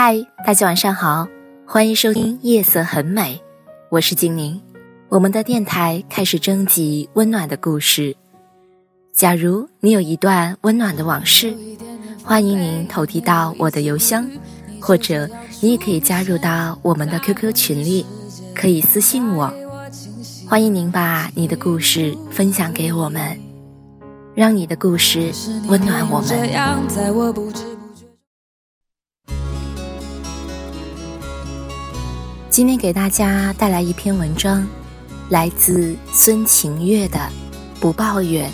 嗨，大家晚上好，欢迎收听《夜色很美》，我是精灵。我们的电台开始征集温暖的故事。假如你有一段温暖的往事，欢迎您投递到我的邮箱，或者你也可以加入到我们的 QQ 群里，可以私信我。欢迎您把你的故事分享给我们，让你的故事温暖我们。今天给大家带来一篇文章，来自孙晴月的《不抱怨，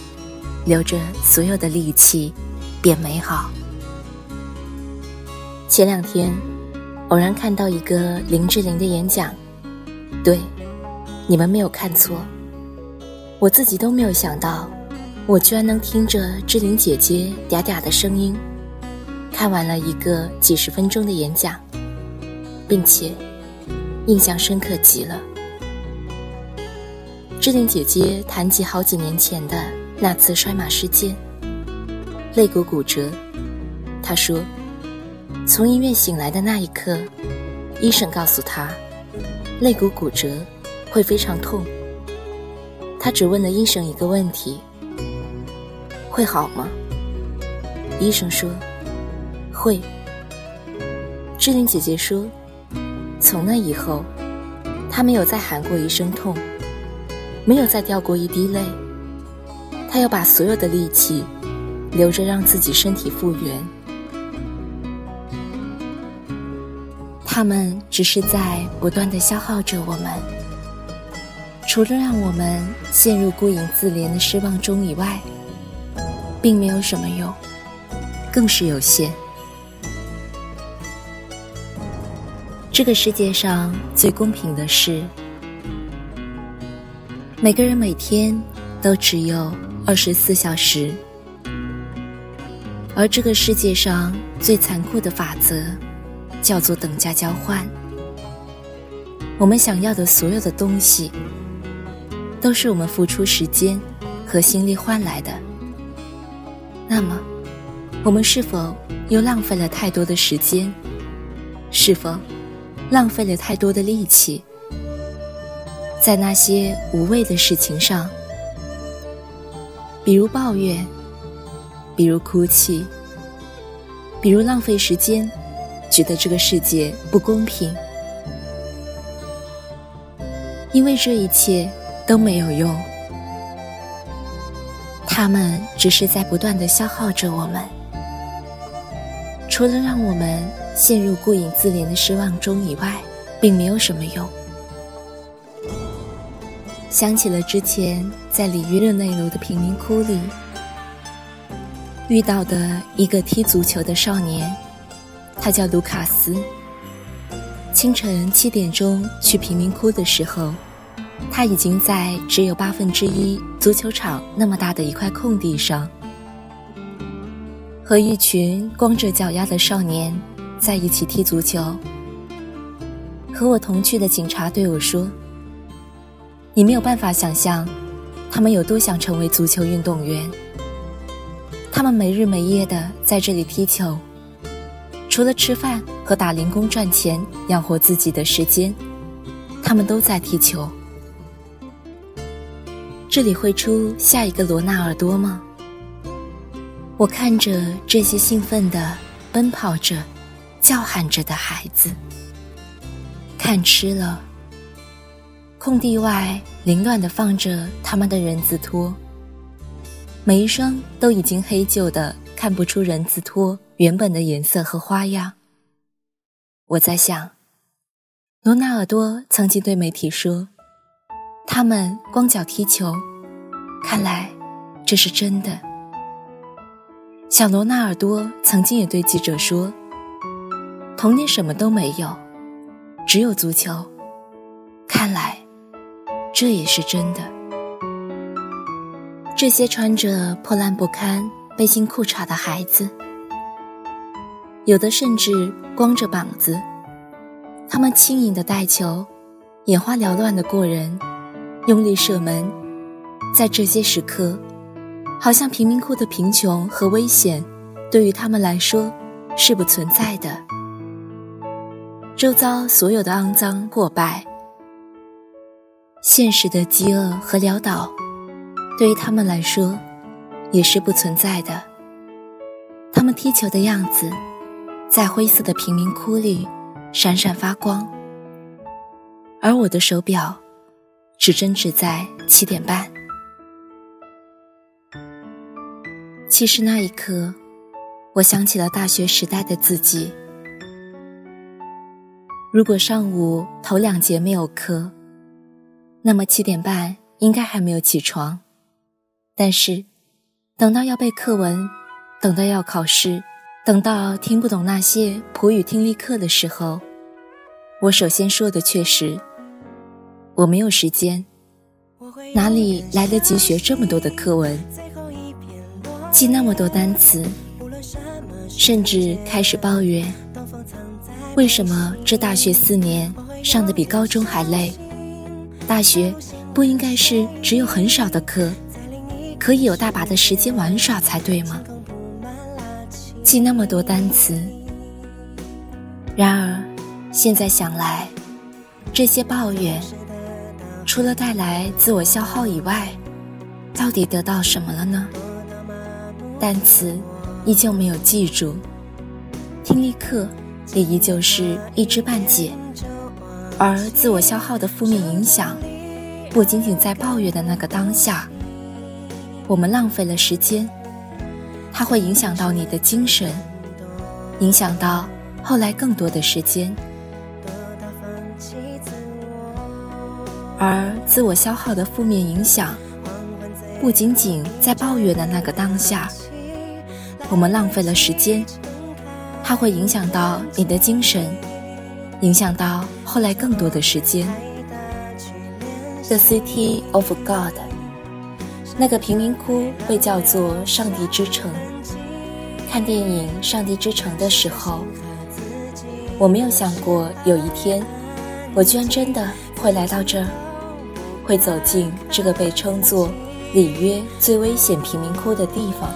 留着所有的力气变美好》。前两天偶然看到一个林志玲的演讲，对，你们没有看错，我自己都没有想到，我居然能听着志玲姐姐嗲嗲的声音，看完了一个几十分钟的演讲，并且。印象深刻极了。志玲姐姐谈及好几年前的那次摔马事件，肋骨骨折。她说，从医院醒来的那一刻，医生告诉她，肋骨骨折会非常痛。她只问了医生一个问题：会好吗？医生说，会。志玲姐姐说。从那以后，他没有再喊过一声痛，没有再掉过一滴泪。他要把所有的力气留着，让自己身体复原。他们只是在不断的消耗着我们，除了让我们陷入孤影自怜的失望中以外，并没有什么用，更是有限。这个世界上最公平的是，每个人每天都只有二十四小时，而这个世界上最残酷的法则叫做等价交换。我们想要的所有的东西，都是我们付出时间和心力换来的。那么，我们是否又浪费了太多的时间？是否？浪费了太多的力气，在那些无谓的事情上，比如抱怨，比如哭泣，比如浪费时间，觉得这个世界不公平，因为这一切都没有用，他们只是在不断的消耗着我们，除了让我们。陷入顾影自怜的失望中以外，并没有什么用。想起了之前在里约热内卢的贫民窟里遇到的一个踢足球的少年，他叫卢卡斯。清晨七点钟去贫民窟的时候，他已经在只有八分之一足球场那么大的一块空地上，和一群光着脚丫的少年。在一起踢足球。和我同去的警察对我说：“你没有办法想象，他们有多想成为足球运动员。他们没日没夜的在这里踢球，除了吃饭和打零工赚钱养活自己的时间，他们都在踢球。这里会出下一个罗纳尔多吗？”我看着这些兴奋的奔跑着。叫喊着的孩子，看吃了。空地外凌乱的放着他们的人字拖，每一双都已经黑旧的，看不出人字拖原本的颜色和花样。我在想，罗纳尔多曾经对媒体说，他们光脚踢球，看来这是真的。小罗纳尔多曾经也对记者说。童年什么都没有，只有足球。看来，这也是真的。这些穿着破烂不堪背心裤衩的孩子，有的甚至光着膀子，他们轻盈的带球，眼花缭乱的过人，用力射门。在这些时刻，好像贫民窟的贫穷和危险，对于他们来说是不存在的。周遭所有的肮脏破败。现实的饥饿和潦倒，对于他们来说，也是不存在的。他们踢球的样子，在灰色的贫民窟里闪闪发光。而我的手表，只针指在七点半。其实那一刻，我想起了大学时代的自己。如果上午头两节没有课，那么七点半应该还没有起床，但是，等到要背课文，等到要考试，等到听不懂那些普语听力课的时候，我首先说的却是：我没有时间，哪里来得及学这么多的课文，记那么多单词，甚至开始抱怨，为什么这大学四年上的比高中还累。大学不应该是只有很少的课，可以有大把的时间玩耍才对吗？记那么多单词。然而，现在想来，这些抱怨除了带来自我消耗以外，到底得到什么了呢？单词依旧没有记住，听力课也依旧是一知半解。而自我消耗的负面影响，不仅仅在抱怨的那个当下，我们浪费了时间，它会影响到你的精神，影响到后来更多的时间。而自我消耗的负面影响，不仅仅在抱怨的那个当下，我们浪费了时间，它会影响到你的精神。影响到后来更多的时间。The City of God，那个贫民窟被叫做上帝之城。看电影《上帝之城》的时候，我没有想过有一天，我居然真的会来到这儿，会走进这个被称作里约最危险贫民窟的地方。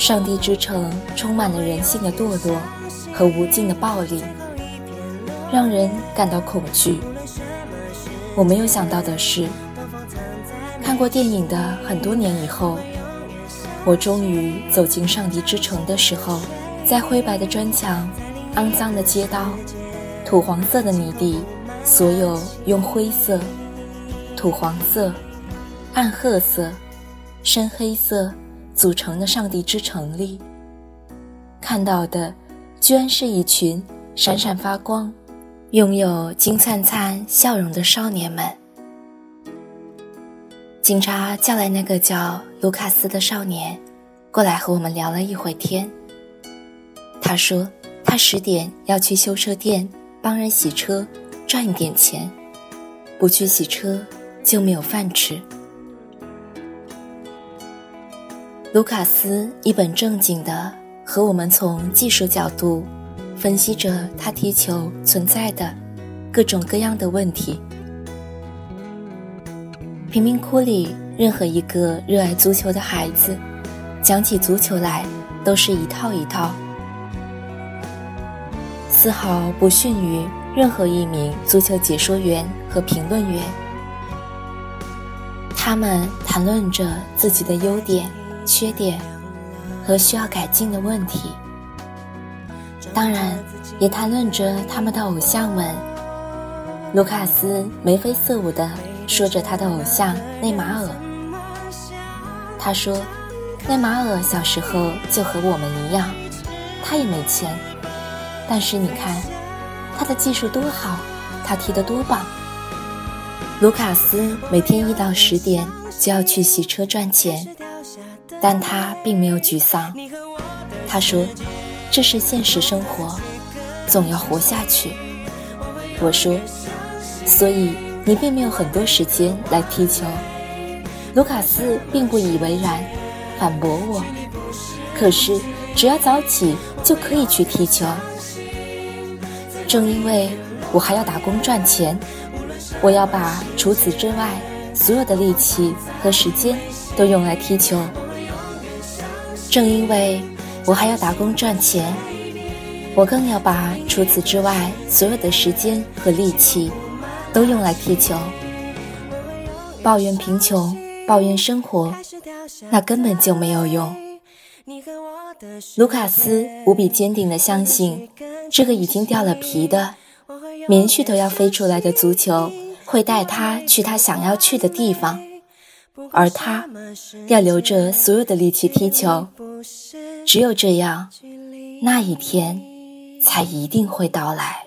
上帝之城充满了人性的堕落和无尽的暴力，让人感到恐惧。我没有想到的是，看过电影的很多年以后，我终于走进上帝之城的时候，在灰白的砖墙、肮脏的街道、土黄色的泥地，所有用灰色、土黄色、暗褐色、深黑色。组成的上帝之城里，看到的居然是一群闪闪发光、拥有金灿灿笑容的少年们。警察叫来那个叫卢卡斯的少年，过来和我们聊了一会天。他说他十点要去修车店帮人洗车，赚一点钱，不去洗车就没有饭吃。卢卡斯一本正经地和我们从技术角度分析着他踢球存在的各种各样的问题。贫民窟里任何一个热爱足球的孩子，讲起足球来都是一套一套，丝毫不逊于任何一名足球解说员和评论员。他们谈论着自己的优点。缺点和需要改进的问题，当然也谈论着他们的偶像们。卢卡斯眉飞色舞地说着他的偶像内马尔。他说，内马尔小时候就和我们一样，他也没钱，但是你看，他的技术多好，他踢得多棒。卢卡斯每天一到十点就要去洗车赚钱。但他并没有沮丧，他说：“这是现实生活，总要活下去。”我说：“所以你并没有很多时间来踢球。”卢卡斯并不以为然，反驳我：“可是只要早起就可以去踢球。正因为我还要打工赚钱，我要把除此之外所有的力气和时间都用来踢球。正因为我还要打工赚钱，我更要把除此之外所有的时间和力气都用来踢球。抱怨贫穷。”抱怨生活，那根本就没有用。卢卡斯无比坚定地相信，这个已经掉了皮的、棉絮都要飞出来的足球会带他去他想要去的地方，而他要留着所有的力气踢球。只有这样，那一天才一定会到来。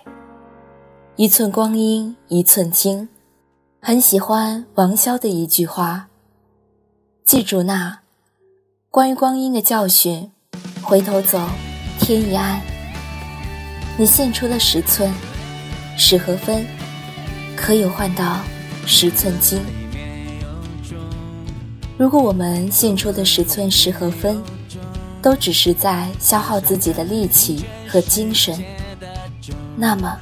一寸光阴一寸金，很喜欢王潇的一句话。记住那关于光阴的教训，回头走，天已暗。你献出了十寸，十和分，可有换到十寸金？如果我们献出的十寸十和分，都只是在消耗自己的力气和精神，那么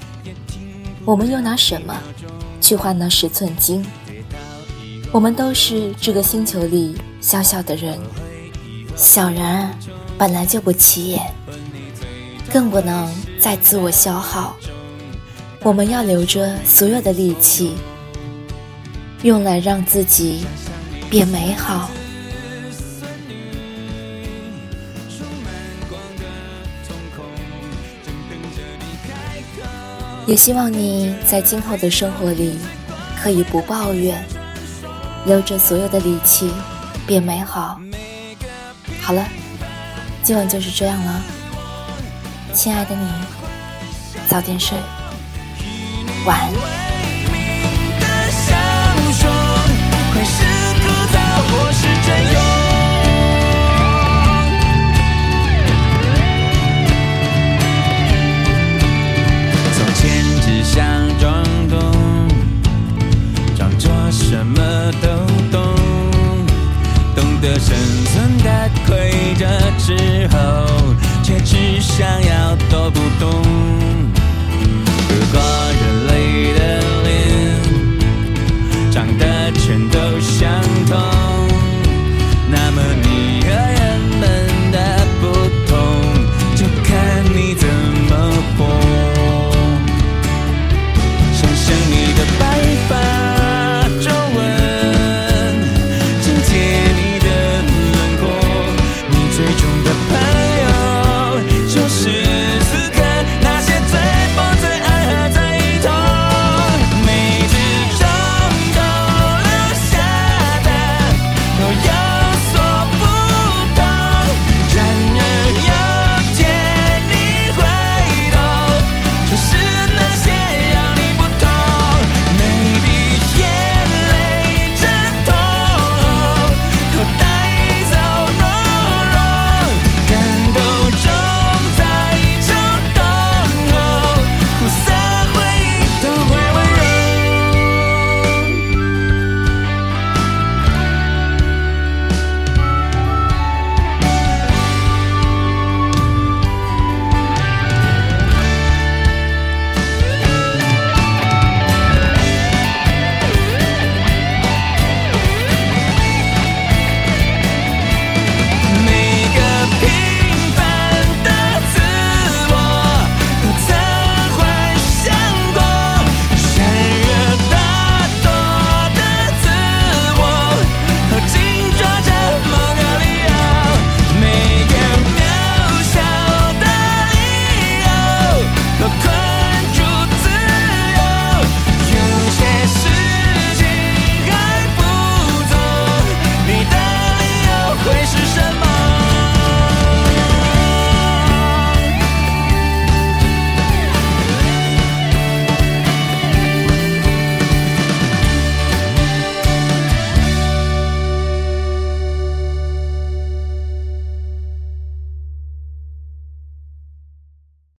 我们又拿什么去换那十寸金？我们都是这个星球里小小的人，小人本来就不起眼，更不能再自我消耗。我们要留着所有的力气，用来让自己变美好。也希望你在今后的生活里可以不抱怨。留着所有的力气，变美好。好了，今晚就是这样了，亲爱的你，早点睡，晚安。都懂，懂得生存的规则之后，却只想要躲不动。